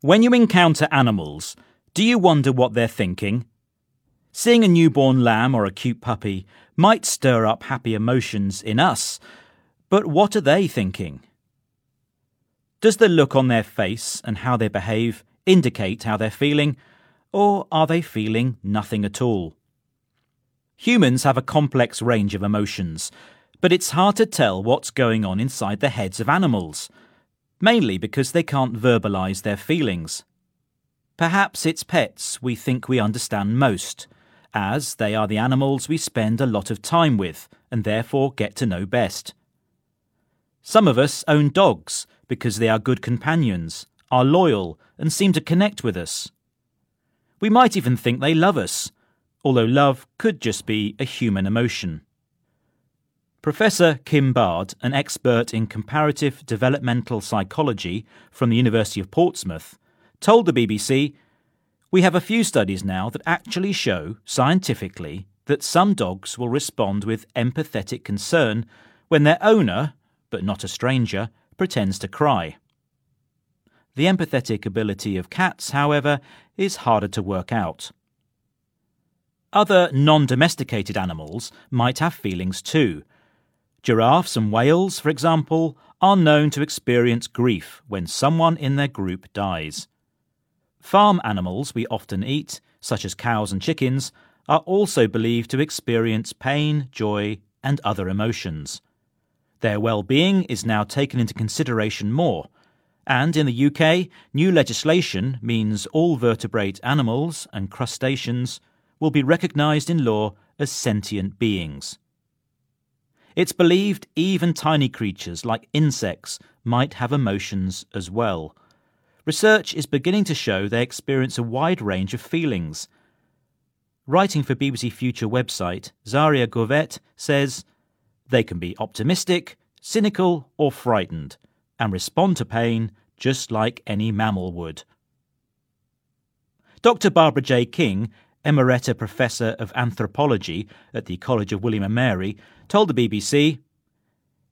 When you encounter animals, do you wonder what they're thinking? Seeing a newborn lamb or a cute puppy might stir up happy emotions in us, but what are they thinking? Does the look on their face and how they behave indicate how they're feeling, or are they feeling nothing at all? Humans have a complex range of emotions, but it's hard to tell what's going on inside the heads of animals mainly because they can't verbalise their feelings. Perhaps it's pets we think we understand most, as they are the animals we spend a lot of time with and therefore get to know best. Some of us own dogs because they are good companions, are loyal, and seem to connect with us. We might even think they love us, although love could just be a human emotion. Professor Kim Bard, an expert in comparative developmental psychology from the University of Portsmouth, told the BBC We have a few studies now that actually show, scientifically, that some dogs will respond with empathetic concern when their owner, but not a stranger, pretends to cry. The empathetic ability of cats, however, is harder to work out. Other non domesticated animals might have feelings too Giraffes and whales, for example, are known to experience grief when someone in their group dies. Farm animals we often eat, such as cows and chickens, are also believed to experience pain, joy, and other emotions. Their well being is now taken into consideration more, and in the UK, new legislation means all vertebrate animals and crustaceans will be recognised in law as sentient beings. It's believed even tiny creatures like insects might have emotions as well. Research is beginning to show they experience a wide range of feelings. Writing for BBC Future website, Zaria Gorvett says they can be optimistic, cynical, or frightened, and respond to pain just like any mammal would. Dr. Barbara J. King Emerita Professor of Anthropology at the College of William and Mary, told the BBC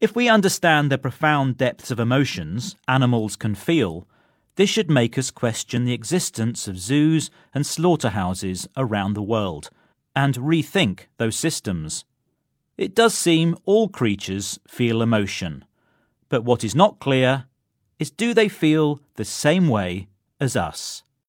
If we understand the profound depths of emotions animals can feel, this should make us question the existence of zoos and slaughterhouses around the world and rethink those systems. It does seem all creatures feel emotion, but what is not clear is do they feel the same way as us?